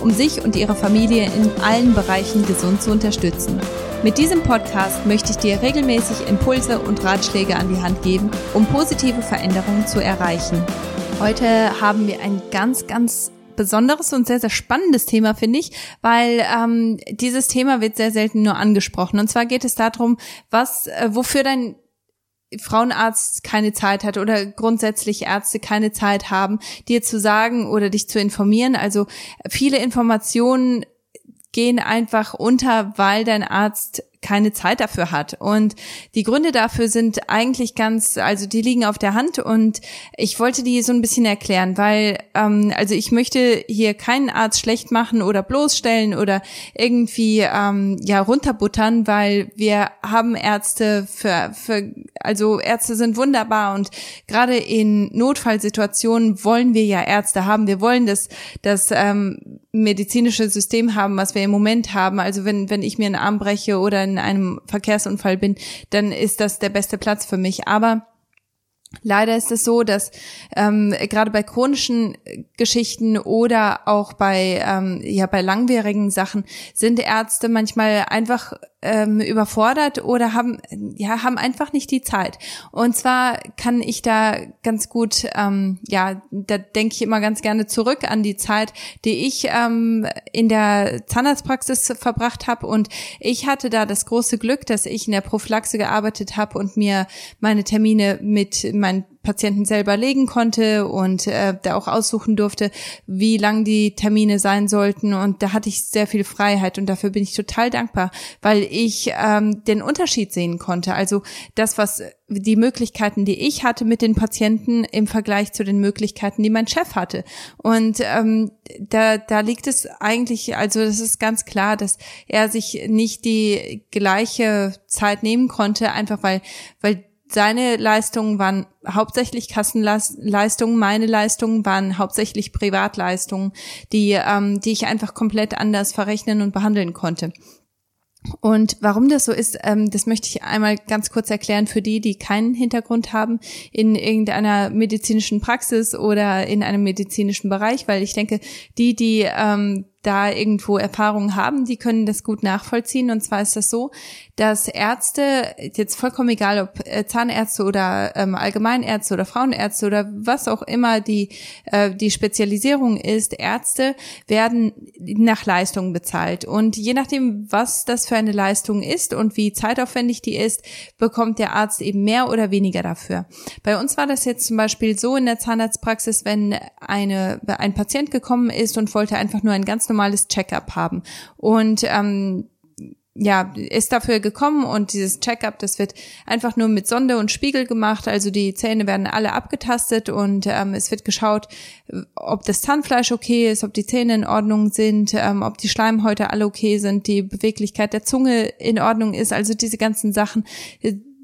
um sich und ihre Familie in allen Bereichen gesund zu unterstützen. Mit diesem Podcast möchte ich dir regelmäßig Impulse und Ratschläge an die Hand geben, um positive Veränderungen zu erreichen. Heute haben wir ein ganz, ganz besonderes und sehr, sehr spannendes Thema, finde ich, weil ähm, dieses Thema wird sehr selten nur angesprochen. Und zwar geht es darum, was, äh, wofür dein Frauenarzt keine Zeit hat oder grundsätzlich Ärzte keine Zeit haben, dir zu sagen oder dich zu informieren. Also viele Informationen gehen einfach unter, weil dein Arzt keine Zeit dafür hat. Und die Gründe dafür sind eigentlich ganz, also die liegen auf der Hand und ich wollte die so ein bisschen erklären, weil, ähm, also ich möchte hier keinen Arzt schlecht machen oder bloßstellen oder irgendwie ähm, ja runterbuttern, weil wir haben Ärzte für, für, also Ärzte sind wunderbar und gerade in Notfallsituationen wollen wir ja Ärzte haben. Wir wollen das, das ähm, medizinische System haben, was wir im Moment haben. Also wenn, wenn ich mir einen Arm breche oder in einem Verkehrsunfall bin, dann ist das der beste Platz für mich. Aber Leider ist es so, dass ähm, gerade bei chronischen Geschichten oder auch bei ähm, ja bei langwierigen Sachen sind Ärzte manchmal einfach ähm, überfordert oder haben ja haben einfach nicht die Zeit. Und zwar kann ich da ganz gut ähm, ja da denke ich immer ganz gerne zurück an die Zeit, die ich ähm, in der Zahnarztpraxis verbracht habe und ich hatte da das große Glück, dass ich in der Prophylaxe gearbeitet habe und mir meine Termine mit meinen Patienten selber legen konnte und äh, da auch aussuchen durfte, wie lang die Termine sein sollten. Und da hatte ich sehr viel Freiheit und dafür bin ich total dankbar, weil ich ähm, den Unterschied sehen konnte. Also das, was die Möglichkeiten, die ich hatte mit den Patienten im Vergleich zu den Möglichkeiten, die mein Chef hatte. Und ähm, da, da liegt es eigentlich, also das ist ganz klar, dass er sich nicht die gleiche Zeit nehmen konnte, einfach weil, weil seine Leistungen waren hauptsächlich Kassenleistungen, meine Leistungen waren hauptsächlich Privatleistungen, die, ähm, die ich einfach komplett anders verrechnen und behandeln konnte. Und warum das so ist, ähm, das möchte ich einmal ganz kurz erklären für die, die keinen Hintergrund haben in irgendeiner medizinischen Praxis oder in einem medizinischen Bereich, weil ich denke, die, die ähm, da irgendwo Erfahrungen haben, die können das gut nachvollziehen. Und zwar ist das so, dass Ärzte, jetzt vollkommen egal ob äh, Zahnärzte oder ähm, Allgemeinärzte oder Frauenärzte oder was auch immer die, äh, die Spezialisierung ist, Ärzte werden nach Leistung bezahlt. Und je nachdem, was das für eine Leistung ist und wie zeitaufwendig die ist, bekommt der Arzt eben mehr oder weniger dafür. Bei uns war das jetzt zum Beispiel so in der Zahnarztpraxis, wenn eine, ein Patient gekommen ist und wollte einfach nur ein ganz normales Checkup haben. Und ähm, ja, ist dafür gekommen und dieses Checkup, das wird einfach nur mit Sonde und Spiegel gemacht. Also die Zähne werden alle abgetastet und ähm, es wird geschaut, ob das Zahnfleisch okay ist, ob die Zähne in Ordnung sind, ähm, ob die Schleimhäute alle okay sind, die Beweglichkeit der Zunge in Ordnung ist. Also diese ganzen Sachen,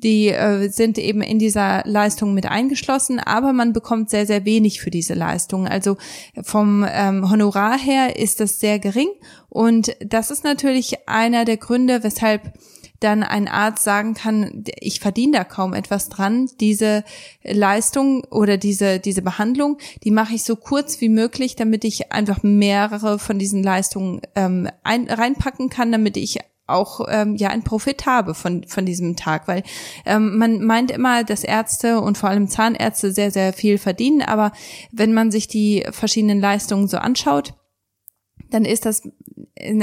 die äh, sind eben in dieser Leistung mit eingeschlossen, aber man bekommt sehr, sehr wenig für diese Leistung. Also vom ähm, Honorar her ist das sehr gering und das ist natürlich einer der Gründe, weshalb dann ein Arzt sagen kann, ich verdiene da kaum etwas dran. Diese Leistung oder diese, diese Behandlung, die mache ich so kurz wie möglich, damit ich einfach mehrere von diesen Leistungen ähm, ein, reinpacken kann, damit ich auch ähm, ja ein Profit habe von von diesem Tag, weil ähm, man meint immer, dass Ärzte und vor allem Zahnärzte sehr sehr viel verdienen, aber wenn man sich die verschiedenen Leistungen so anschaut, dann ist das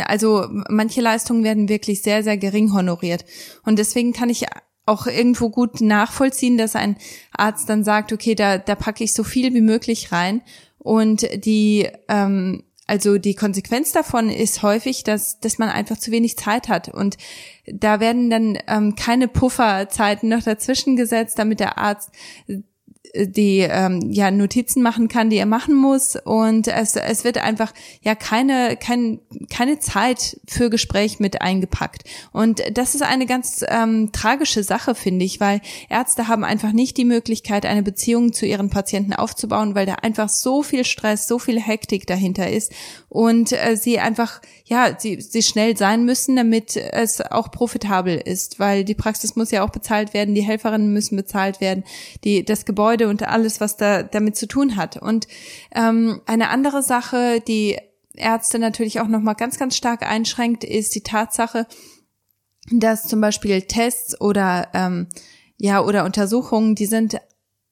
also manche Leistungen werden wirklich sehr sehr gering honoriert und deswegen kann ich auch irgendwo gut nachvollziehen, dass ein Arzt dann sagt, okay, da, da packe ich so viel wie möglich rein. Und die, ähm, also die Konsequenz davon ist häufig, dass, dass man einfach zu wenig Zeit hat. Und da werden dann ähm, keine Pufferzeiten noch dazwischen gesetzt, damit der Arzt die ähm, ja Notizen machen kann, die er machen muss. Und es, es wird einfach ja keine kein, keine Zeit für Gespräch mit eingepackt. Und das ist eine ganz ähm, tragische Sache finde ich, weil Ärzte haben einfach nicht die Möglichkeit eine Beziehung zu ihren Patienten aufzubauen, weil da einfach so viel Stress, so viel Hektik dahinter ist. Und äh, sie einfach ja sie sie schnell sein müssen, damit es auch profitabel ist, weil die Praxis muss ja auch bezahlt werden, die Helferinnen müssen bezahlt werden, die das Gebäude Gebäude und alles, was da damit zu tun hat. Und ähm, eine andere Sache, die Ärzte natürlich auch nochmal ganz, ganz stark einschränkt, ist die Tatsache, dass zum Beispiel Tests oder ähm, ja oder Untersuchungen, die sind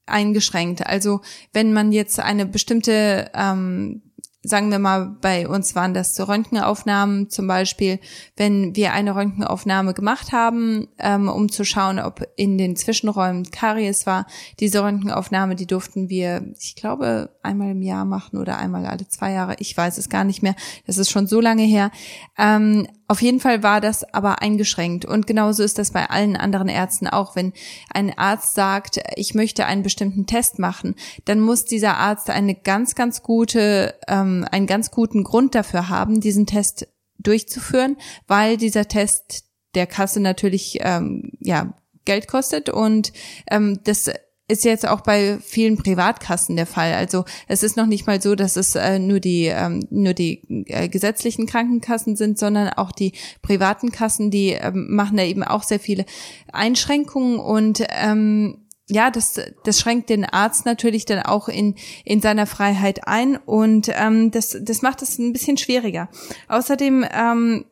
eingeschränkt. Also wenn man jetzt eine bestimmte ähm, sagen wir mal, bei uns waren das so Röntgenaufnahmen zum Beispiel, wenn wir eine Röntgenaufnahme gemacht haben, ähm, um zu schauen, ob in den Zwischenräumen Karies war. Diese Röntgenaufnahme, die durften wir, ich glaube, einmal im Jahr machen oder einmal alle zwei Jahre. Ich weiß es gar nicht mehr. Das ist schon so lange her. Ähm, auf jeden Fall war das aber eingeschränkt. Und genauso ist das bei allen anderen Ärzten auch. Wenn ein Arzt sagt, ich möchte einen bestimmten Test machen, dann muss dieser Arzt eine ganz, ganz gute, ähm, einen ganz guten Grund dafür haben, diesen Test durchzuführen, weil dieser Test der Kasse natürlich ähm, ja Geld kostet und ähm, das ist jetzt auch bei vielen Privatkassen der Fall. Also es ist noch nicht mal so, dass es äh, nur die ähm, nur die äh, gesetzlichen Krankenkassen sind, sondern auch die privaten Kassen, die ähm, machen da eben auch sehr viele Einschränkungen und ähm, ja, das, das schränkt den Arzt natürlich dann auch in, in seiner Freiheit ein und ähm, das, das macht es ein bisschen schwieriger. Außerdem ähm,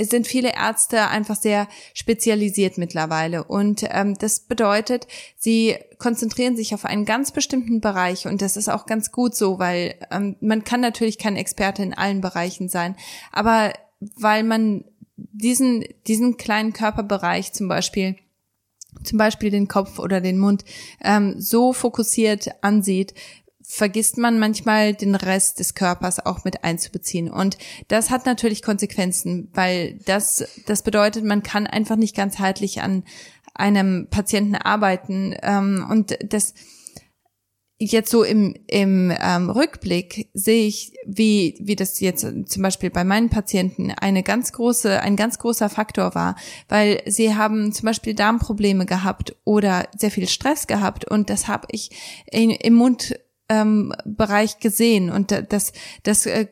es sind viele Ärzte einfach sehr spezialisiert mittlerweile. Und ähm, das bedeutet, sie konzentrieren sich auf einen ganz bestimmten Bereich. Und das ist auch ganz gut so, weil ähm, man kann natürlich kein Experte in allen Bereichen sein. Aber weil man diesen, diesen kleinen Körperbereich zum Beispiel zum Beispiel den Kopf oder den Mund ähm, so fokussiert ansieht, vergisst man manchmal den Rest des Körpers auch mit einzubeziehen. Und das hat natürlich Konsequenzen, weil das, das bedeutet, man kann einfach nicht ganzheitlich an einem Patienten arbeiten. Ähm, und das jetzt so im, im ähm, Rückblick sehe ich, wie, wie das jetzt zum Beispiel bei meinen Patienten eine ganz große, ein ganz großer Faktor war, weil sie haben zum Beispiel Darmprobleme gehabt oder sehr viel Stress gehabt und das habe ich in, im Mund ähm, Bereich gesehen und das, das äh,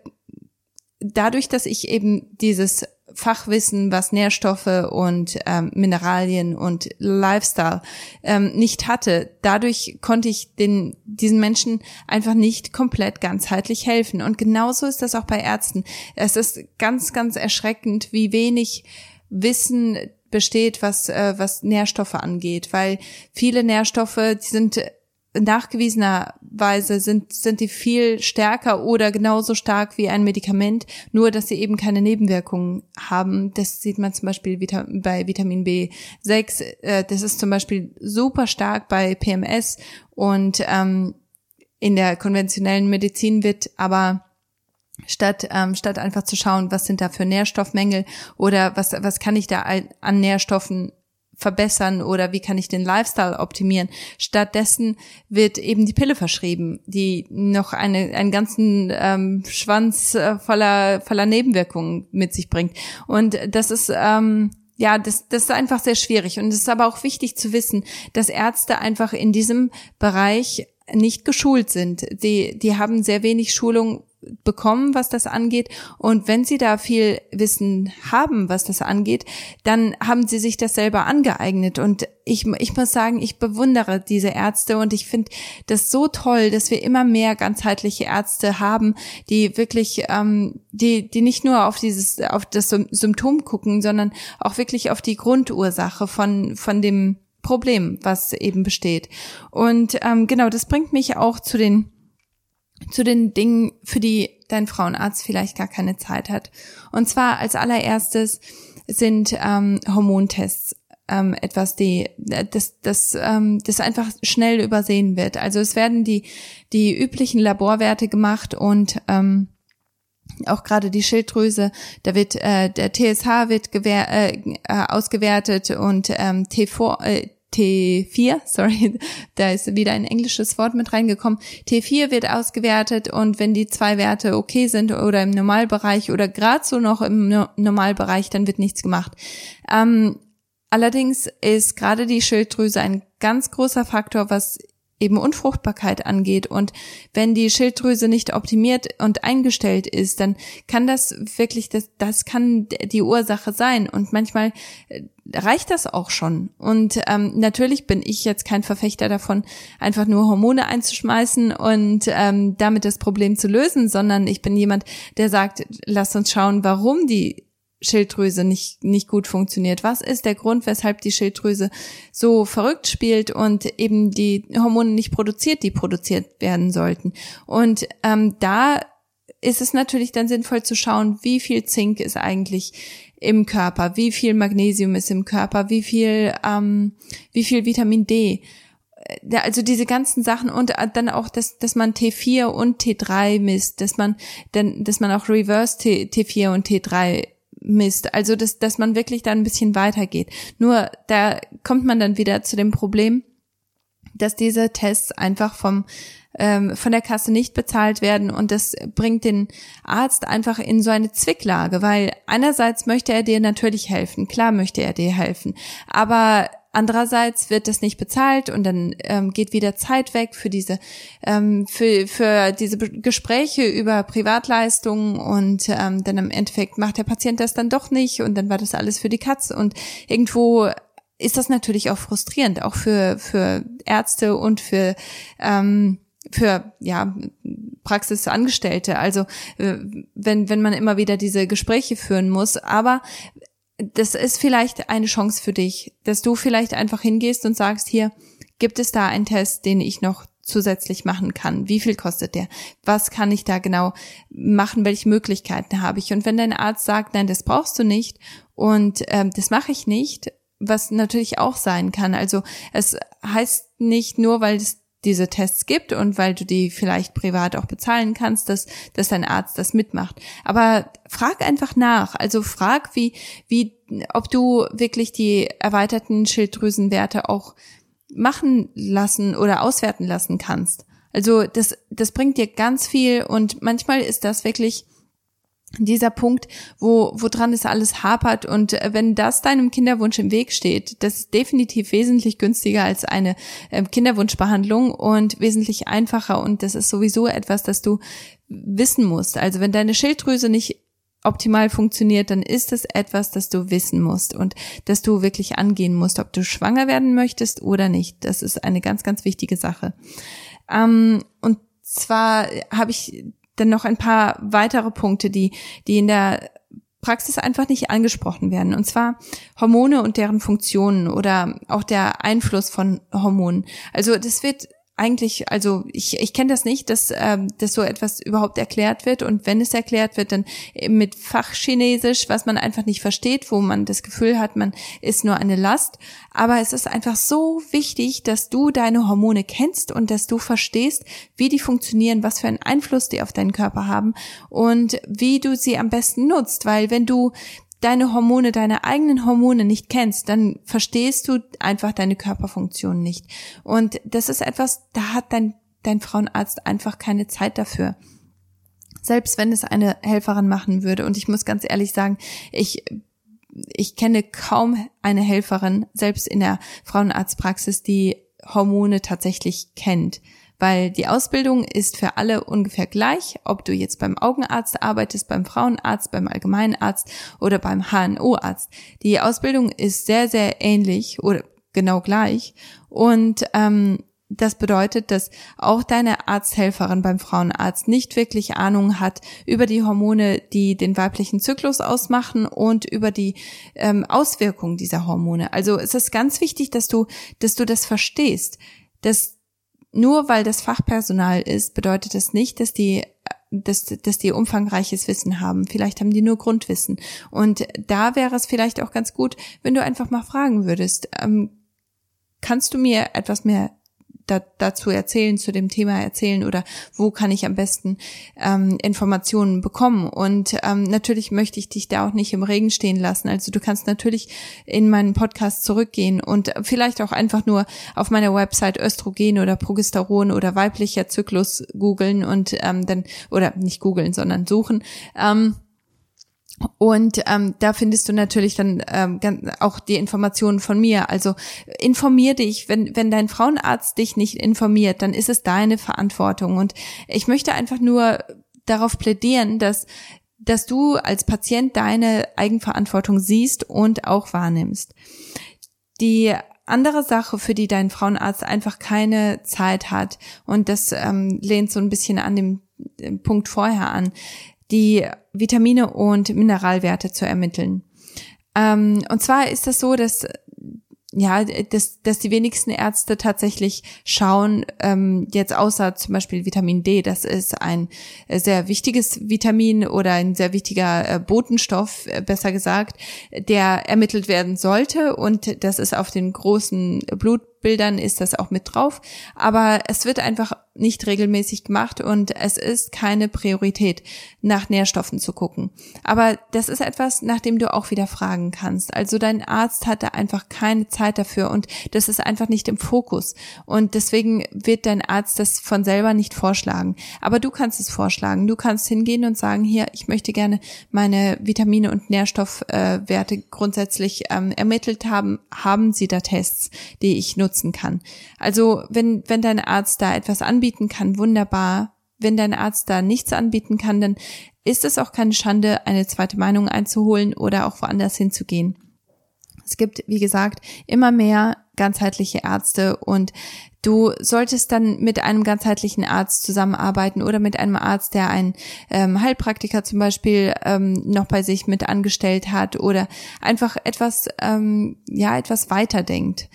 dadurch, dass ich eben dieses Fachwissen, was Nährstoffe und ähm, Mineralien und Lifestyle ähm, nicht hatte. Dadurch konnte ich den, diesen Menschen einfach nicht komplett ganzheitlich helfen. Und genauso ist das auch bei Ärzten. Es ist ganz, ganz erschreckend, wie wenig Wissen besteht, was, äh, was Nährstoffe angeht, weil viele Nährstoffe, die sind nachgewiesenerweise sind, sind die viel stärker oder genauso stark wie ein Medikament, nur dass sie eben keine Nebenwirkungen haben. Das sieht man zum Beispiel bei Vitamin B6. Äh, das ist zum Beispiel super stark bei PMS und ähm, in der konventionellen Medizin wird aber statt ähm, statt einfach zu schauen, was sind da für Nährstoffmängel oder was was kann ich da an Nährstoffen verbessern oder wie kann ich den Lifestyle optimieren. Stattdessen wird eben die Pille verschrieben, die noch eine, einen ganzen ähm, Schwanz äh, voller, voller Nebenwirkungen mit sich bringt. Und das ist, ähm, ja, das, das ist einfach sehr schwierig. Und es ist aber auch wichtig zu wissen, dass Ärzte einfach in diesem Bereich nicht geschult sind. Die, die haben sehr wenig Schulung bekommen, was das angeht. Und wenn sie da viel Wissen haben, was das angeht, dann haben sie sich das selber angeeignet. Und ich, ich muss sagen, ich bewundere diese Ärzte und ich finde das so toll, dass wir immer mehr ganzheitliche Ärzte haben, die wirklich, ähm, die, die nicht nur auf dieses, auf das Symptom gucken, sondern auch wirklich auf die Grundursache von, von dem Problem, was eben besteht. Und ähm, genau, das bringt mich auch zu den zu den Dingen, für die dein Frauenarzt vielleicht gar keine Zeit hat. Und zwar als allererstes sind ähm, Hormontests ähm, etwas, die das, das, ähm, das einfach schnell übersehen wird. Also es werden die, die üblichen Laborwerte gemacht und ähm, auch gerade die Schilddrüse, da wird äh, der TSH wird gewähr, äh, äh, ausgewertet und ähm, T4, äh, T4, sorry, da ist wieder ein englisches Wort mit reingekommen. T4 wird ausgewertet und wenn die zwei Werte okay sind oder im Normalbereich oder gerade so noch im Normalbereich, dann wird nichts gemacht. Ähm, allerdings ist gerade die Schilddrüse ein ganz großer Faktor, was eben Unfruchtbarkeit angeht. Und wenn die Schilddrüse nicht optimiert und eingestellt ist, dann kann das wirklich, das, das kann die Ursache sein. Und manchmal äh, reicht das auch schon. Und ähm, natürlich bin ich jetzt kein Verfechter davon, einfach nur Hormone einzuschmeißen und ähm, damit das Problem zu lösen, sondern ich bin jemand, der sagt, lass uns schauen, warum die Schilddrüse nicht, nicht gut funktioniert? Was ist der Grund, weshalb die Schilddrüse so verrückt spielt und eben die Hormone nicht produziert, die produziert werden sollten? Und ähm, da ist es natürlich dann sinnvoll zu schauen, wie viel Zink ist eigentlich im Körper, wie viel Magnesium ist im Körper, wie viel, ähm, wie viel Vitamin D äh, also diese ganzen Sachen und äh, dann auch, dass, dass man T4 und T3 misst, dass man, dann, dass man auch Reverse T, T4 und T3 misst. Also, dass, dass man wirklich da ein bisschen weitergeht. Nur da kommt man dann wieder zu dem Problem, dass diese Tests einfach vom ähm, von der Kasse nicht bezahlt werden und das bringt den Arzt einfach in so eine Zwicklage, weil einerseits möchte er dir natürlich helfen, klar möchte er dir helfen, aber Andererseits wird das nicht bezahlt und dann ähm, geht wieder Zeit weg für diese ähm, für, für diese Gespräche über Privatleistungen und ähm, dann im Endeffekt macht der Patient das dann doch nicht und dann war das alles für die Katze und irgendwo ist das natürlich auch frustrierend, auch für für Ärzte und für ähm, für ja Praxisangestellte. Also äh, wenn wenn man immer wieder diese Gespräche führen muss, aber das ist vielleicht eine Chance für dich, dass du vielleicht einfach hingehst und sagst, hier, gibt es da einen Test, den ich noch zusätzlich machen kann? Wie viel kostet der? Was kann ich da genau machen? Welche Möglichkeiten habe ich? Und wenn dein Arzt sagt, nein, das brauchst du nicht und ähm, das mache ich nicht, was natürlich auch sein kann. Also es heißt nicht nur, weil es diese Tests gibt und weil du die vielleicht privat auch bezahlen kannst, dass, dass dein Arzt das mitmacht. Aber frag einfach nach. Also frag, wie, wie, ob du wirklich die erweiterten Schilddrüsenwerte auch machen lassen oder auswerten lassen kannst. Also das, das bringt dir ganz viel und manchmal ist das wirklich dieser Punkt, wo, wo dran es alles hapert und äh, wenn das deinem Kinderwunsch im Weg steht, das ist definitiv wesentlich günstiger als eine äh, Kinderwunschbehandlung und wesentlich einfacher und das ist sowieso etwas, das du wissen musst. Also wenn deine Schilddrüse nicht optimal funktioniert, dann ist es etwas, das du wissen musst und dass du wirklich angehen musst, ob du schwanger werden möchtest oder nicht. Das ist eine ganz, ganz wichtige Sache. Ähm, und zwar habe ich dann noch ein paar weitere Punkte, die, die in der Praxis einfach nicht angesprochen werden. Und zwar Hormone und deren Funktionen oder auch der Einfluss von Hormonen. Also das wird eigentlich, also ich, ich kenne das nicht, dass, ähm, dass so etwas überhaupt erklärt wird und wenn es erklärt wird, dann mit Fachchinesisch, was man einfach nicht versteht, wo man das Gefühl hat, man ist nur eine Last. Aber es ist einfach so wichtig, dass du deine Hormone kennst und dass du verstehst, wie die funktionieren, was für einen Einfluss die auf deinen Körper haben und wie du sie am besten nutzt, weil wenn du deine Hormone, deine eigenen Hormone nicht kennst, dann verstehst du einfach deine Körperfunktion nicht. Und das ist etwas, da hat dein, dein Frauenarzt einfach keine Zeit dafür. Selbst wenn es eine Helferin machen würde. Und ich muss ganz ehrlich sagen, ich ich kenne kaum eine Helferin, selbst in der Frauenarztpraxis, die Hormone tatsächlich kennt weil die Ausbildung ist für alle ungefähr gleich, ob du jetzt beim Augenarzt arbeitest, beim Frauenarzt, beim Allgemeinarzt oder beim HNO-Arzt. Die Ausbildung ist sehr, sehr ähnlich oder genau gleich und ähm, das bedeutet, dass auch deine Arzthelferin beim Frauenarzt nicht wirklich Ahnung hat über die Hormone, die den weiblichen Zyklus ausmachen und über die ähm, Auswirkungen dieser Hormone. Also es ist ganz wichtig, dass du, dass du das verstehst, dass nur weil das Fachpersonal ist, bedeutet das nicht, dass die dass, dass die umfangreiches Wissen haben. Vielleicht haben die nur Grundwissen. Und da wäre es vielleicht auch ganz gut, wenn du einfach mal fragen würdest, ähm, kannst du mir etwas mehr da, dazu erzählen, zu dem Thema erzählen oder wo kann ich am besten ähm, Informationen bekommen. Und ähm, natürlich möchte ich dich da auch nicht im Regen stehen lassen. Also du kannst natürlich in meinen Podcast zurückgehen und vielleicht auch einfach nur auf meiner Website Östrogen oder Progesteron oder weiblicher Zyklus googeln und ähm, dann, oder nicht googeln, sondern suchen. Ähm, und ähm, da findest du natürlich dann ähm, auch die Informationen von mir. Also informier dich, wenn, wenn dein Frauenarzt dich nicht informiert, dann ist es deine Verantwortung. Und ich möchte einfach nur darauf plädieren, dass, dass du als Patient deine Eigenverantwortung siehst und auch wahrnimmst. Die andere Sache, für die dein Frauenarzt einfach keine Zeit hat, und das ähm, lehnt so ein bisschen an dem, dem Punkt vorher an, die Vitamine und Mineralwerte zu ermitteln. Ähm, und zwar ist das so, dass ja, dass, dass die wenigsten Ärzte tatsächlich schauen, ähm, jetzt außer zum Beispiel Vitamin D, das ist ein sehr wichtiges Vitamin oder ein sehr wichtiger äh, Botenstoff, äh, besser gesagt, der ermittelt werden sollte und das ist auf den großen Blutbildern ist das auch mit drauf, aber es wird einfach nicht regelmäßig gemacht und es ist keine Priorität, nach Nährstoffen zu gucken. Aber das ist etwas, nach dem du auch wieder fragen kannst. Also dein Arzt hatte einfach keine Zeit dafür und das ist einfach nicht im Fokus. Und deswegen wird dein Arzt das von selber nicht vorschlagen. Aber du kannst es vorschlagen. Du kannst hingehen und sagen, hier, ich möchte gerne meine Vitamine und Nährstoffwerte äh, grundsätzlich ähm, ermittelt haben. Haben Sie da Tests, die ich nutzen kann? Also wenn, wenn dein Arzt da etwas anbieten kann, wunderbar. Wenn dein Arzt da nichts anbieten kann, dann ist es auch keine Schande, eine zweite Meinung einzuholen oder auch woanders hinzugehen. Es gibt, wie gesagt, immer mehr ganzheitliche Ärzte und du solltest dann mit einem ganzheitlichen Arzt zusammenarbeiten oder mit einem Arzt, der einen ähm, Heilpraktiker zum Beispiel ähm, noch bei sich mit angestellt hat oder einfach etwas, ähm, ja, etwas weiter denkt.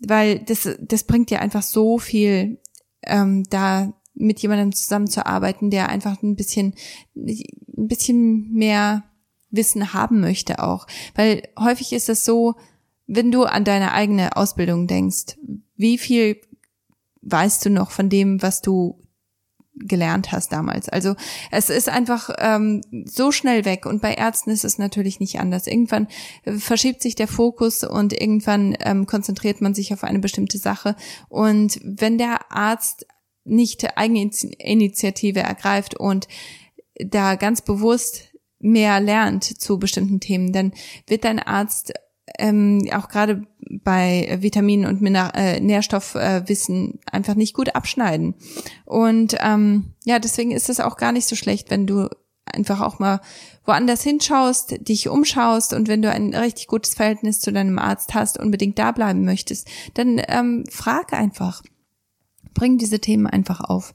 Weil das, das bringt dir einfach so viel ähm, da mit jemandem zusammenzuarbeiten, der einfach ein bisschen, ein bisschen mehr Wissen haben möchte auch. Weil häufig ist es so, wenn du an deine eigene Ausbildung denkst, wie viel weißt du noch von dem, was du gelernt hast damals. Also es ist einfach ähm, so schnell weg und bei Ärzten ist es natürlich nicht anders. Irgendwann äh, verschiebt sich der Fokus und irgendwann ähm, konzentriert man sich auf eine bestimmte Sache und wenn der Arzt nicht Eigeninitiative ergreift und da ganz bewusst mehr lernt zu bestimmten Themen, dann wird dein Arzt ähm, auch gerade bei Vitaminen und Miner äh, Nährstoffwissen äh, einfach nicht gut abschneiden. Und ähm, ja, deswegen ist es auch gar nicht so schlecht, wenn du einfach auch mal woanders hinschaust, dich umschaust und wenn du ein richtig gutes Verhältnis zu deinem Arzt hast, unbedingt da bleiben möchtest, dann ähm, frag einfach. Bring diese Themen einfach auf.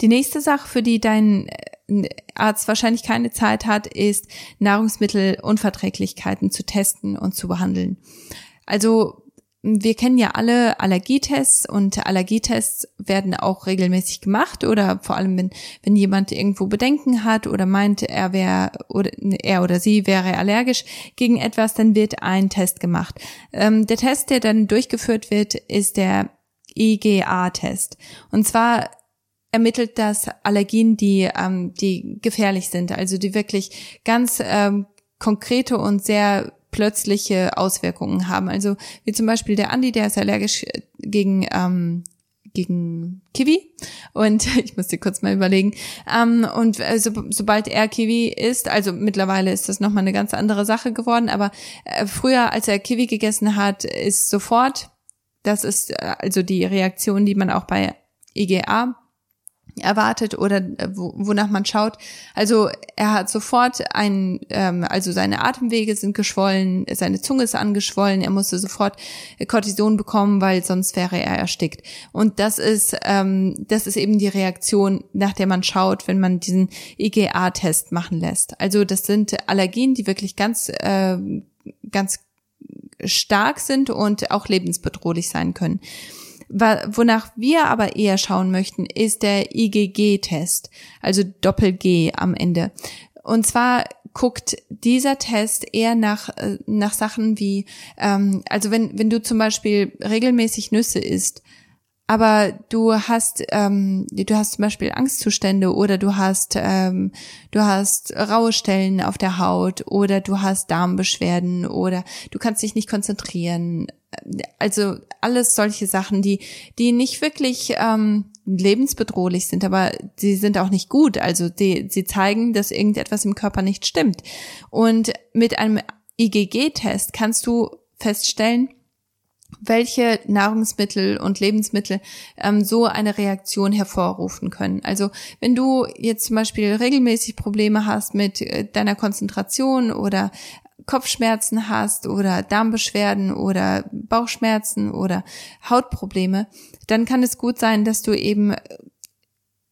Die nächste Sache, für die dein äh, Arzt wahrscheinlich keine Zeit hat, ist Nahrungsmittelunverträglichkeiten zu testen und zu behandeln. Also wir kennen ja alle Allergietests und Allergietests werden auch regelmäßig gemacht oder vor allem wenn, wenn jemand irgendwo Bedenken hat oder meint, er wäre oder er oder sie wäre allergisch gegen etwas, dann wird ein Test gemacht. Ähm, der Test, der dann durchgeführt wird, ist der IgA-Test. Und zwar ermittelt das Allergien, die, ähm, die gefährlich sind, also die wirklich ganz ähm, konkrete und sehr plötzliche Auswirkungen haben. Also wie zum Beispiel der Andi, der ist allergisch äh, gegen ähm, gegen Kiwi. Und ich musste kurz mal überlegen. Ähm, und äh, so, sobald er Kiwi isst, also mittlerweile ist das nochmal eine ganz andere Sache geworden, aber äh, früher, als er Kiwi gegessen hat, ist sofort, das ist äh, also die Reaktion, die man auch bei IgA erwartet oder äh, wonach man schaut. Also er hat sofort ein, ähm, also seine Atemwege sind geschwollen, seine Zunge ist angeschwollen, er musste sofort Cortison bekommen, weil sonst wäre er erstickt. Und das ist, ähm, das ist eben die Reaktion, nach der man schaut, wenn man diesen IgA-Test machen lässt. Also das sind Allergien, die wirklich ganz, äh, ganz stark sind und auch lebensbedrohlich sein können. Wonach wir aber eher schauen möchten, ist der IgG-Test, also Doppel-G am Ende. Und zwar guckt dieser Test eher nach, äh, nach Sachen wie, ähm, also wenn, wenn du zum Beispiel regelmäßig Nüsse isst, aber du hast ähm, du hast zum Beispiel Angstzustände oder du hast ähm, du hast raue Stellen auf der Haut oder du hast Darmbeschwerden oder du kannst dich nicht konzentrieren also alles solche Sachen die die nicht wirklich ähm, lebensbedrohlich sind aber sie sind auch nicht gut also die, sie zeigen dass irgendetwas im Körper nicht stimmt und mit einem IgG-Test kannst du feststellen welche Nahrungsmittel und Lebensmittel ähm, so eine Reaktion hervorrufen können. Also wenn du jetzt zum Beispiel regelmäßig Probleme hast mit äh, deiner Konzentration oder Kopfschmerzen hast oder Darmbeschwerden oder Bauchschmerzen oder Hautprobleme, dann kann es gut sein, dass du eben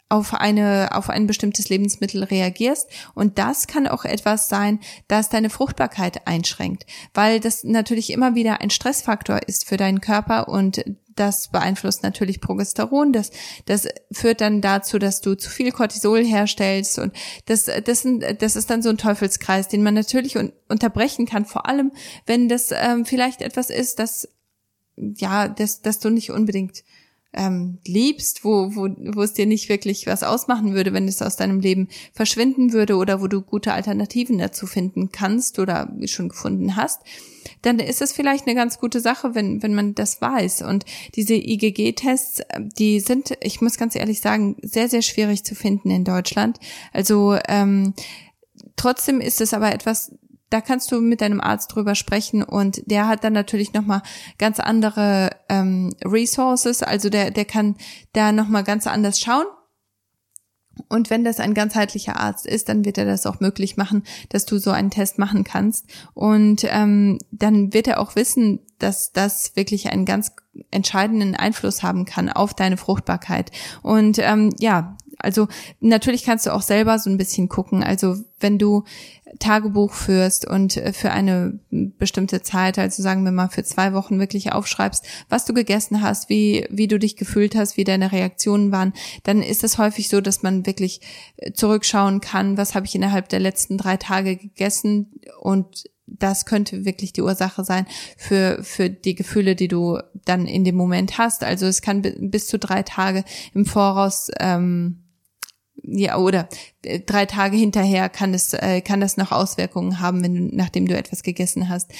auf eine, auf ein bestimmtes Lebensmittel reagierst. Und das kann auch etwas sein, das deine Fruchtbarkeit einschränkt, weil das natürlich immer wieder ein Stressfaktor ist für deinen Körper und das beeinflusst natürlich Progesteron. Das, das führt dann dazu, dass du zu viel Cortisol herstellst und das, das, sind, das ist dann so ein Teufelskreis, den man natürlich un unterbrechen kann. Vor allem, wenn das ähm, vielleicht etwas ist, das ja, dass, dass du nicht unbedingt ähm, liebst, wo, wo, wo es dir nicht wirklich was ausmachen würde, wenn es aus deinem Leben verschwinden würde oder wo du gute Alternativen dazu finden kannst oder schon gefunden hast, dann ist es vielleicht eine ganz gute Sache, wenn, wenn man das weiß. Und diese IgG-Tests, die sind, ich muss ganz ehrlich sagen, sehr, sehr schwierig zu finden in Deutschland. Also ähm, trotzdem ist es aber etwas, da kannst du mit deinem Arzt drüber sprechen und der hat dann natürlich nochmal ganz andere ähm, Resources, also der, der kann da nochmal ganz anders schauen. Und wenn das ein ganzheitlicher Arzt ist, dann wird er das auch möglich machen, dass du so einen Test machen kannst. Und ähm, dann wird er auch wissen, dass das wirklich einen ganz entscheidenden Einfluss haben kann auf deine Fruchtbarkeit. Und ähm, ja, also natürlich kannst du auch selber so ein bisschen gucken. Also wenn du Tagebuch führst und äh, für eine bestimmte Zeit, also sagen wir mal für zwei Wochen wirklich aufschreibst, was du gegessen hast, wie, wie du dich gefühlt hast, wie deine Reaktionen waren, dann ist es häufig so, dass man wirklich äh, zurückschauen kann, was habe ich innerhalb der letzten drei Tage gegessen und das könnte wirklich die Ursache sein für, für die Gefühle, die du dann in dem Moment hast. Also es kann bis zu drei Tage im Voraus ähm, ja, oder äh, drei Tage hinterher kann es, äh, kann das noch Auswirkungen haben, wenn du, nachdem du etwas gegessen hast.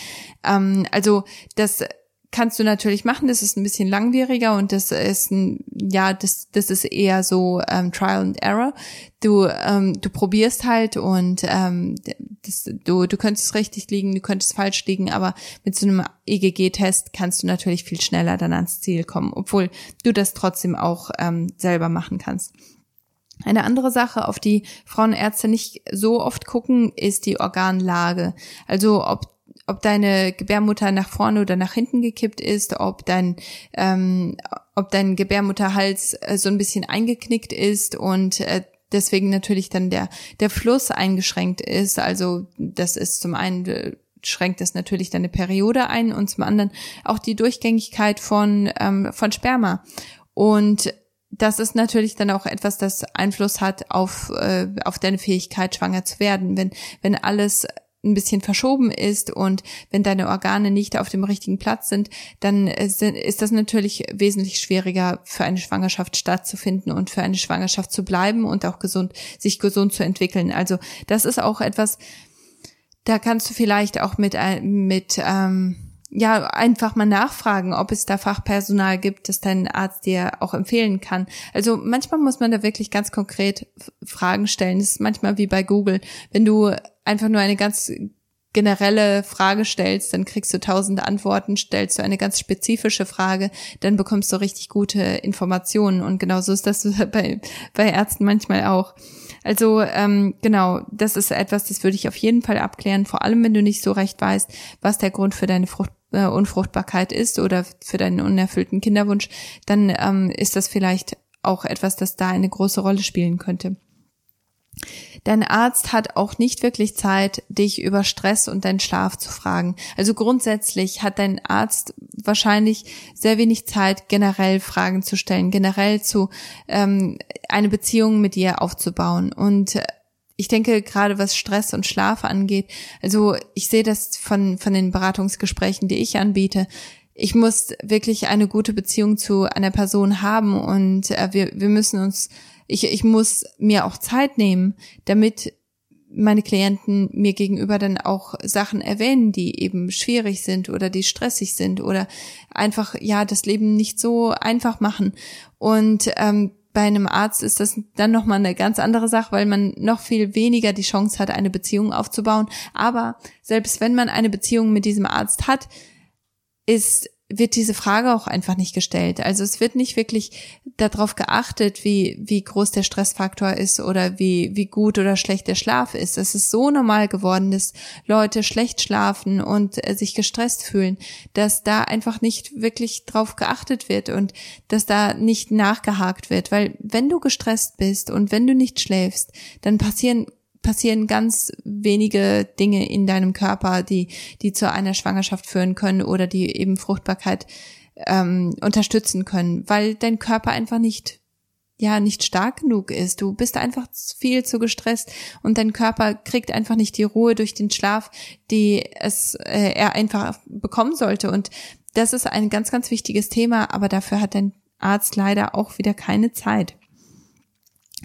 Ähm, also das kannst du natürlich machen, das ist ein bisschen langwieriger und das ist ein, ja, das, das ist eher so ähm, Trial and Error. Du, ähm, du probierst halt und ähm, das, du, du könntest richtig liegen, du könntest falsch liegen, aber mit so einem EGG-Test kannst du natürlich viel schneller dann ans Ziel kommen, obwohl du das trotzdem auch ähm, selber machen kannst. Eine andere Sache, auf die Frauenärzte nicht so oft gucken, ist die Organlage. Also ob ob deine Gebärmutter nach vorne oder nach hinten gekippt ist, ob dein ähm, ob dein Gebärmutterhals äh, so ein bisschen eingeknickt ist und äh, deswegen natürlich dann der der Fluss eingeschränkt ist. Also das ist zum einen äh, schränkt das natürlich deine Periode ein und zum anderen auch die Durchgängigkeit von ähm, von Sperma und das ist natürlich dann auch etwas, das Einfluss hat auf, äh, auf deine Fähigkeit, schwanger zu werden. Wenn, wenn alles ein bisschen verschoben ist und wenn deine Organe nicht auf dem richtigen Platz sind, dann äh, ist das natürlich wesentlich schwieriger für eine Schwangerschaft stattzufinden und für eine Schwangerschaft zu bleiben und auch gesund, sich gesund zu entwickeln. Also das ist auch etwas, da kannst du vielleicht auch mit, äh, mit ähm, ja, einfach mal nachfragen, ob es da Fachpersonal gibt, das dein Arzt dir auch empfehlen kann. Also manchmal muss man da wirklich ganz konkret Fragen stellen. Das ist manchmal wie bei Google. Wenn du einfach nur eine ganz generelle Frage stellst, dann kriegst du tausend Antworten, stellst du eine ganz spezifische Frage, dann bekommst du richtig gute Informationen. Und genauso ist das bei, bei Ärzten manchmal auch. Also ähm, genau, das ist etwas, das würde ich auf jeden Fall abklären, vor allem wenn du nicht so recht weißt, was der Grund für deine Frucht, äh, Unfruchtbarkeit ist oder für deinen unerfüllten Kinderwunsch, dann ähm, ist das vielleicht auch etwas, das da eine große Rolle spielen könnte. Dein Arzt hat auch nicht wirklich Zeit, dich über Stress und deinen Schlaf zu fragen. Also grundsätzlich hat dein Arzt wahrscheinlich sehr wenig Zeit, generell Fragen zu stellen, generell zu ähm, eine Beziehung mit dir aufzubauen. Und ich denke, gerade was Stress und Schlaf angeht, also ich sehe das von, von den Beratungsgesprächen, die ich anbiete. Ich muss wirklich eine gute Beziehung zu einer Person haben und äh, wir, wir müssen uns ich, ich muss mir auch Zeit nehmen, damit meine Klienten mir gegenüber dann auch Sachen erwähnen, die eben schwierig sind oder die stressig sind oder einfach ja das Leben nicht so einfach machen. Und ähm, bei einem Arzt ist das dann nochmal eine ganz andere Sache, weil man noch viel weniger die Chance hat, eine Beziehung aufzubauen. Aber selbst wenn man eine Beziehung mit diesem Arzt hat, ist wird diese Frage auch einfach nicht gestellt. Also es wird nicht wirklich darauf geachtet, wie, wie groß der Stressfaktor ist oder wie, wie gut oder schlecht der Schlaf ist. Es ist so normal geworden, dass Leute schlecht schlafen und äh, sich gestresst fühlen, dass da einfach nicht wirklich drauf geachtet wird und dass da nicht nachgehakt wird. Weil wenn du gestresst bist und wenn du nicht schläfst, dann passieren passieren ganz wenige Dinge in deinem Körper, die, die zu einer Schwangerschaft führen können oder die eben Fruchtbarkeit ähm, unterstützen können, weil dein Körper einfach nicht ja nicht stark genug ist. Du bist einfach viel zu gestresst und dein Körper kriegt einfach nicht die Ruhe durch den Schlaf, die es äh, er einfach bekommen sollte. Und das ist ein ganz, ganz wichtiges Thema, aber dafür hat dein Arzt leider auch wieder keine Zeit.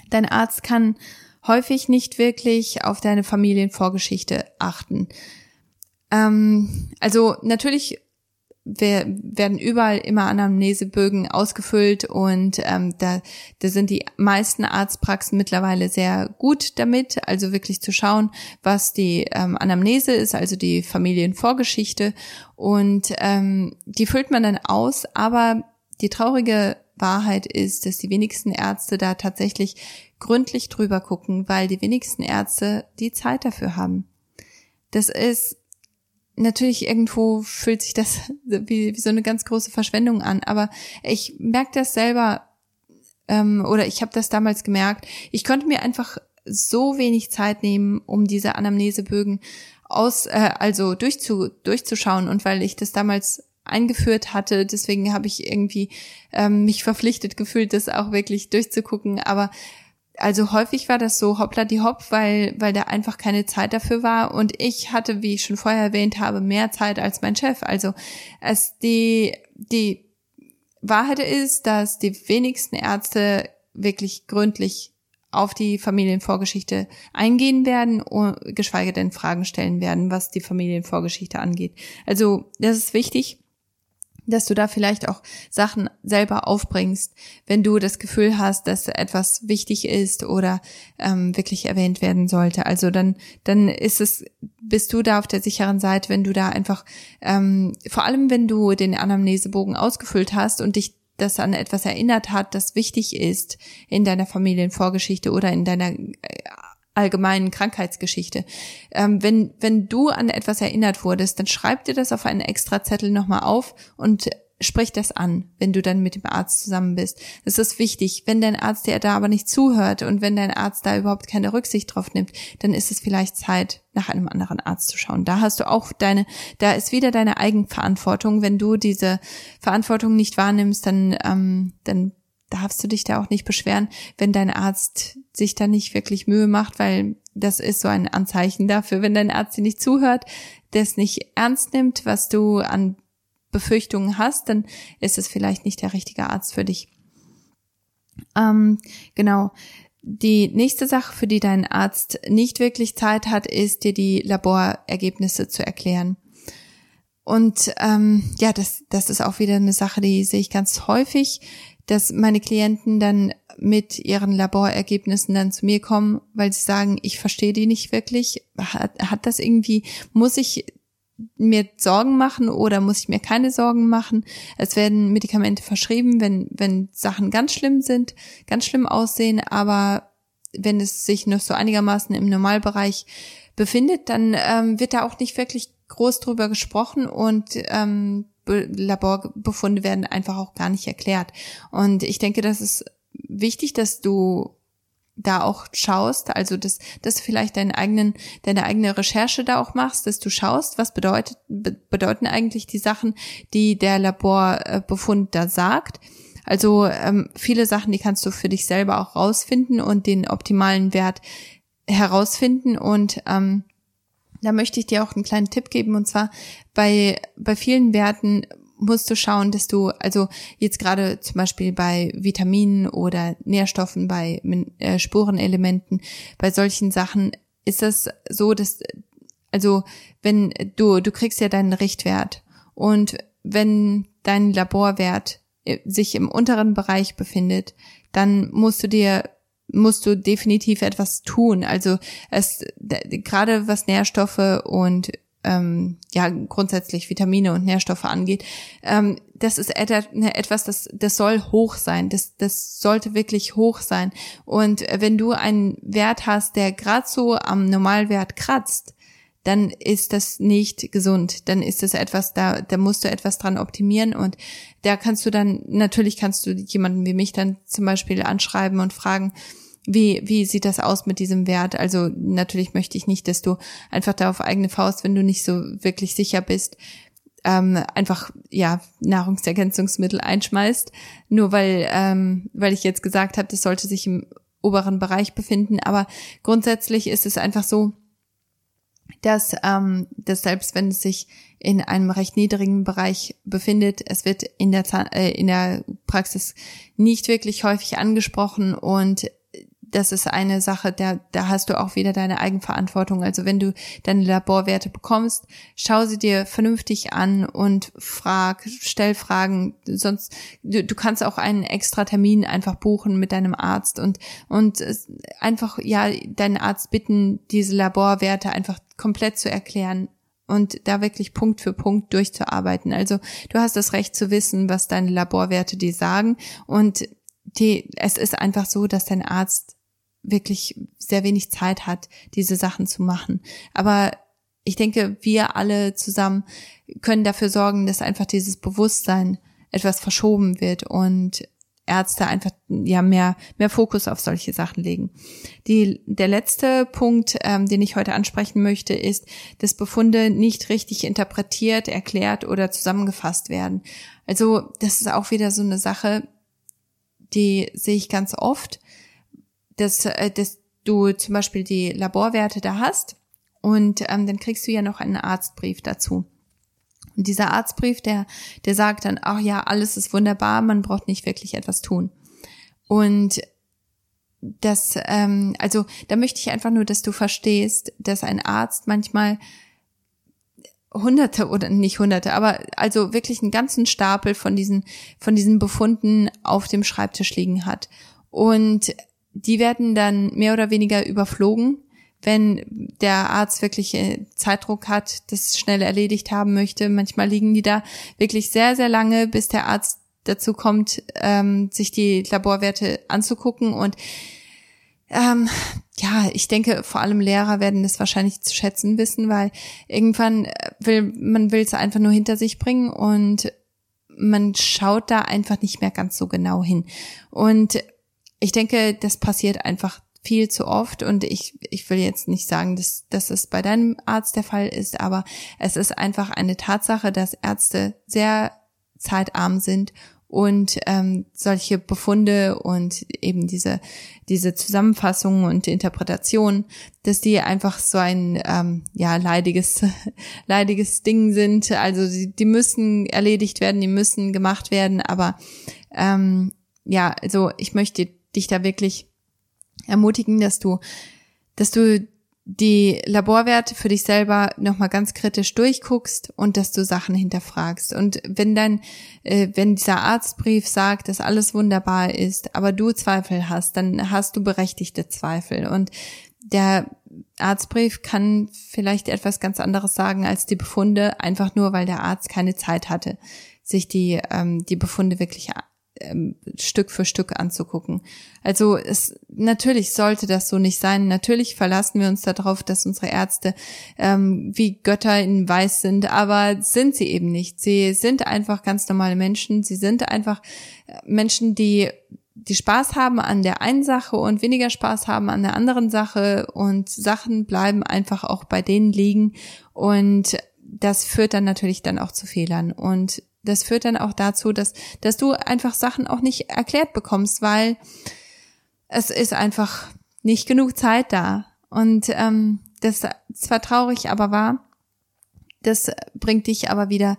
Dein Arzt kann häufig nicht wirklich auf deine Familienvorgeschichte achten. Ähm, also natürlich wir werden überall immer Anamnesebögen ausgefüllt und ähm, da, da sind die meisten Arztpraxen mittlerweile sehr gut damit, also wirklich zu schauen, was die ähm, Anamnese ist, also die Familienvorgeschichte und ähm, die füllt man dann aus, aber die traurige Wahrheit ist, dass die wenigsten Ärzte da tatsächlich gründlich drüber gucken, weil die wenigsten Ärzte die Zeit dafür haben. Das ist natürlich irgendwo fühlt sich das wie, wie so eine ganz große Verschwendung an, aber ich merke das selber ähm, oder ich habe das damals gemerkt. Ich konnte mir einfach so wenig Zeit nehmen, um diese Anamnesebögen aus, äh, also durchzu, durchzuschauen und weil ich das damals eingeführt hatte. Deswegen habe ich irgendwie ähm, mich verpflichtet gefühlt, das auch wirklich durchzugucken. Aber also häufig war das so hoppla die hopp, weil, weil da einfach keine Zeit dafür war. Und ich hatte, wie ich schon vorher erwähnt habe, mehr Zeit als mein Chef. Also es die, die Wahrheit ist, dass die wenigsten Ärzte wirklich gründlich auf die Familienvorgeschichte eingehen werden, geschweige denn Fragen stellen werden, was die Familienvorgeschichte angeht. Also das ist wichtig dass du da vielleicht auch Sachen selber aufbringst, wenn du das Gefühl hast, dass etwas wichtig ist oder ähm, wirklich erwähnt werden sollte. Also dann, dann ist es, bist du da auf der sicheren Seite, wenn du da einfach, ähm, vor allem wenn du den Anamnesebogen ausgefüllt hast und dich das an etwas erinnert hat, das wichtig ist in deiner Familienvorgeschichte oder in deiner äh, allgemeinen Krankheitsgeschichte. Ähm, wenn, wenn du an etwas erinnert wurdest, dann schreib dir das auf einen extra Zettel nochmal auf und sprich das an, wenn du dann mit dem Arzt zusammen bist. Das ist wichtig. Wenn dein Arzt dir da aber nicht zuhört und wenn dein Arzt da überhaupt keine Rücksicht drauf nimmt, dann ist es vielleicht Zeit, nach einem anderen Arzt zu schauen. Da hast du auch deine, da ist wieder deine Eigenverantwortung. Wenn du diese Verantwortung nicht wahrnimmst, dann, ähm, dann darfst du dich da auch nicht beschweren, wenn dein Arzt sich da nicht wirklich Mühe macht, weil das ist so ein Anzeichen dafür, wenn dein Arzt dir nicht zuhört, das nicht ernst nimmt, was du an Befürchtungen hast, dann ist es vielleicht nicht der richtige Arzt für dich. Ähm, genau. Die nächste Sache, für die dein Arzt nicht wirklich Zeit hat, ist dir die Laborergebnisse zu erklären. Und ähm, ja, das, das ist auch wieder eine Sache, die sehe ich ganz häufig dass meine Klienten dann mit ihren Laborergebnissen dann zu mir kommen, weil sie sagen, ich verstehe die nicht wirklich. Hat, hat das irgendwie, muss ich mir Sorgen machen oder muss ich mir keine Sorgen machen? Es werden Medikamente verschrieben, wenn, wenn Sachen ganz schlimm sind, ganz schlimm aussehen, aber wenn es sich noch so einigermaßen im Normalbereich befindet, dann ähm, wird da auch nicht wirklich groß drüber gesprochen und ähm, Laborbefunde werden einfach auch gar nicht erklärt. Und ich denke, das ist wichtig, dass du da auch schaust, also dass, dass du vielleicht deinen eigenen, deine eigene Recherche da auch machst, dass du schaust, was bedeutet, be bedeuten eigentlich die Sachen, die der Laborbefund da sagt. Also ähm, viele Sachen, die kannst du für dich selber auch rausfinden und den optimalen Wert herausfinden. Und ähm, da möchte ich dir auch einen kleinen Tipp geben. Und zwar bei, bei vielen Werten musst du schauen, dass du, also jetzt gerade zum Beispiel bei Vitaminen oder Nährstoffen, bei äh, Spurenelementen, bei solchen Sachen ist das so, dass, also wenn du, du kriegst ja deinen Richtwert und wenn dein Laborwert äh, sich im unteren Bereich befindet, dann musst du dir musst du definitiv etwas tun. Also es gerade was Nährstoffe und ähm, ja grundsätzlich Vitamine und Nährstoffe angeht, ähm, das ist ne, etwas, das das soll hoch sein. Das das sollte wirklich hoch sein. Und wenn du einen Wert hast, der gerade so am Normalwert kratzt, dann ist das nicht gesund. Dann ist das etwas, da, da musst du etwas dran optimieren und da kannst du dann, natürlich kannst du jemanden wie mich dann zum Beispiel anschreiben und fragen, wie, wie sieht das aus mit diesem Wert? Also natürlich möchte ich nicht, dass du einfach da auf eigene Faust, wenn du nicht so wirklich sicher bist, ähm, einfach ja Nahrungsergänzungsmittel einschmeißt, nur weil ähm, weil ich jetzt gesagt habe, das sollte sich im oberen Bereich befinden. Aber grundsätzlich ist es einfach so, dass, ähm, dass selbst wenn es sich in einem recht niedrigen Bereich befindet, es wird in der, äh, in der Praxis nicht wirklich häufig angesprochen und das ist eine Sache, da, da hast du auch wieder deine Eigenverantwortung. Also wenn du deine Laborwerte bekommst, schau sie dir vernünftig an und frag, stell Fragen. Sonst, du, du kannst auch einen extra Termin einfach buchen mit deinem Arzt und, und einfach, ja, deinen Arzt bitten, diese Laborwerte einfach komplett zu erklären und da wirklich Punkt für Punkt durchzuarbeiten. Also du hast das Recht zu wissen, was deine Laborwerte dir sagen und die, es ist einfach so, dass dein Arzt wirklich sehr wenig Zeit hat, diese Sachen zu machen. Aber ich denke, wir alle zusammen können dafür sorgen, dass einfach dieses Bewusstsein etwas verschoben wird und Ärzte einfach ja mehr mehr Fokus auf solche Sachen legen. Die, der letzte Punkt, ähm, den ich heute ansprechen möchte, ist, dass Befunde nicht richtig interpretiert, erklärt oder zusammengefasst werden. Also das ist auch wieder so eine Sache, die sehe ich ganz oft dass, äh, dass du zum Beispiel die Laborwerte da hast und ähm, dann kriegst du ja noch einen Arztbrief dazu. Und dieser Arztbrief, der, der sagt dann, ach ja, alles ist wunderbar, man braucht nicht wirklich etwas tun. Und das, ähm, also da möchte ich einfach nur, dass du verstehst, dass ein Arzt manchmal hunderte oder nicht hunderte, aber also wirklich einen ganzen Stapel von diesen, von diesen Befunden auf dem Schreibtisch liegen hat. Und die werden dann mehr oder weniger überflogen, wenn der Arzt wirklich äh, Zeitdruck hat, das schnell erledigt haben möchte. Manchmal liegen die da wirklich sehr, sehr lange, bis der Arzt dazu kommt, ähm, sich die Laborwerte anzugucken. Und ähm, ja, ich denke, vor allem Lehrer werden das wahrscheinlich zu schätzen wissen, weil irgendwann will man will es einfach nur hinter sich bringen und man schaut da einfach nicht mehr ganz so genau hin. Und ich denke, das passiert einfach viel zu oft und ich, ich will jetzt nicht sagen, dass, dass es bei deinem Arzt der Fall ist, aber es ist einfach eine Tatsache, dass Ärzte sehr zeitarm sind und ähm, solche Befunde und eben diese diese Zusammenfassungen und Interpretationen, dass die einfach so ein ähm, ja leidiges leidiges Ding sind. Also die, die müssen erledigt werden, die müssen gemacht werden, aber ähm, ja, also ich möchte dich da wirklich ermutigen, dass du, dass du die Laborwerte für dich selber nochmal ganz kritisch durchguckst und dass du Sachen hinterfragst. Und wenn dann, äh, wenn dieser Arztbrief sagt, dass alles wunderbar ist, aber du Zweifel hast, dann hast du berechtigte Zweifel. Und der Arztbrief kann vielleicht etwas ganz anderes sagen als die Befunde, einfach nur, weil der Arzt keine Zeit hatte, sich die, ähm, die Befunde wirklich ähm, Stück für Stück anzugucken. Also es natürlich sollte das so nicht sein. Natürlich verlassen wir uns darauf, dass unsere Ärzte ähm, wie Götter in Weiß sind, aber sind sie eben nicht. Sie sind einfach ganz normale Menschen. Sie sind einfach äh, Menschen, die die Spaß haben an der einen Sache und weniger Spaß haben an der anderen Sache und Sachen bleiben einfach auch bei denen liegen und das führt dann natürlich dann auch zu Fehlern und das führt dann auch dazu, dass, dass du einfach Sachen auch nicht erklärt bekommst, weil es ist einfach nicht genug Zeit da. Und ähm, das zwar traurig, aber wahr, das bringt dich aber wieder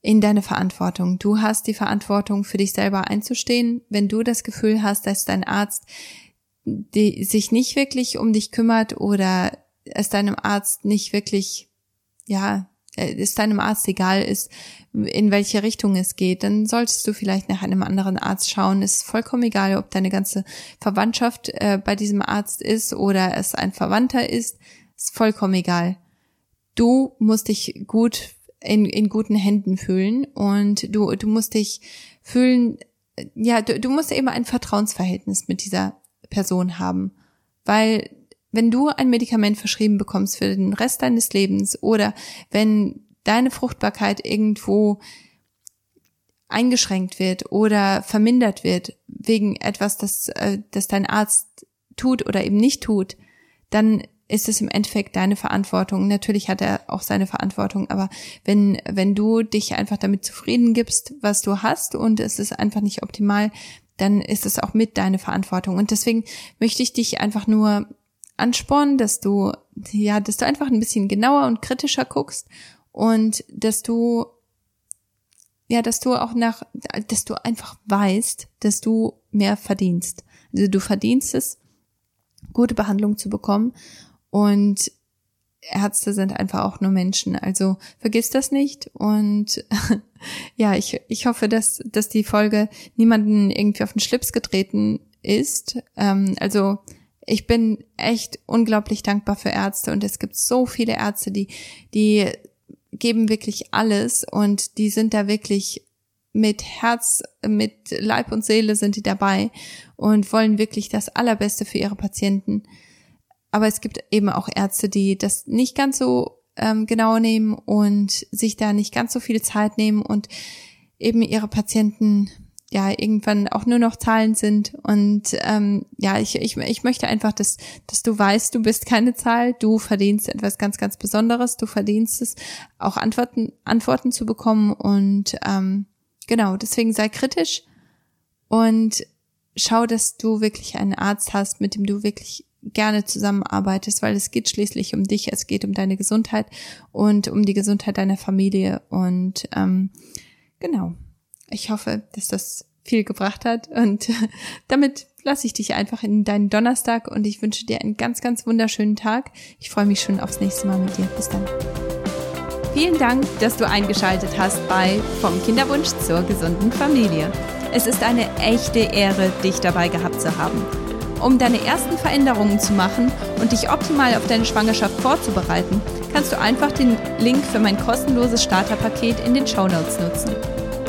in deine Verantwortung. Du hast die Verantwortung, für dich selber einzustehen. Wenn du das Gefühl hast, dass dein Arzt die, sich nicht wirklich um dich kümmert oder es deinem Arzt nicht wirklich, ja, äh, es deinem Arzt egal ist, in welche Richtung es geht, dann solltest du vielleicht nach einem anderen Arzt schauen. Ist vollkommen egal, ob deine ganze Verwandtschaft äh, bei diesem Arzt ist oder es ein Verwandter ist. Ist vollkommen egal. Du musst dich gut in, in guten Händen fühlen und du, du musst dich fühlen, ja, du, du musst eben ein Vertrauensverhältnis mit dieser Person haben. Weil wenn du ein Medikament verschrieben bekommst für den Rest deines Lebens oder wenn deine Fruchtbarkeit irgendwo eingeschränkt wird oder vermindert wird wegen etwas, das, äh, das dein Arzt tut oder eben nicht tut, dann ist es im Endeffekt deine Verantwortung. Natürlich hat er auch seine Verantwortung, aber wenn, wenn du dich einfach damit zufrieden gibst, was du hast und es ist einfach nicht optimal, dann ist es auch mit deine Verantwortung. Und deswegen möchte ich dich einfach nur anspornen, dass du, ja, dass du einfach ein bisschen genauer und kritischer guckst und dass du, ja, dass du auch nach, dass du einfach weißt, dass du mehr verdienst. Also du verdienst es, gute Behandlung zu bekommen und Ärzte sind einfach auch nur Menschen. Also vergiss das nicht. Und ja, ich, ich hoffe, dass, dass die Folge niemanden irgendwie auf den Schlips getreten ist. Ähm, also ich bin echt unglaublich dankbar für Ärzte und es gibt so viele Ärzte, die, die geben wirklich alles und die sind da wirklich mit Herz, mit Leib und Seele sind die dabei und wollen wirklich das Allerbeste für ihre Patienten. Aber es gibt eben auch Ärzte, die das nicht ganz so ähm, genau nehmen und sich da nicht ganz so viel Zeit nehmen und eben ihre Patienten ja irgendwann auch nur noch Zahlen sind. Und ähm, ja, ich, ich, ich möchte einfach, dass, dass du weißt, du bist keine Zahl, du verdienst etwas ganz, ganz Besonderes, du verdienst es, auch Antworten, Antworten zu bekommen. Und ähm, genau, deswegen sei kritisch und schau, dass du wirklich einen Arzt hast, mit dem du wirklich gerne zusammenarbeitest, weil es geht schließlich um dich, es geht um deine Gesundheit und um die Gesundheit deiner Familie. Und ähm, genau, ich hoffe, dass das viel gebracht hat und damit lasse ich dich einfach in deinen Donnerstag und ich wünsche dir einen ganz, ganz wunderschönen Tag. Ich freue mich schon aufs nächste Mal mit dir. Bis dann. Vielen Dank, dass du eingeschaltet hast bei Vom Kinderwunsch zur gesunden Familie. Es ist eine echte Ehre, dich dabei gehabt zu haben. Um deine ersten Veränderungen zu machen und dich optimal auf deine Schwangerschaft vorzubereiten, kannst du einfach den Link für mein kostenloses Starterpaket in den Show Notes nutzen.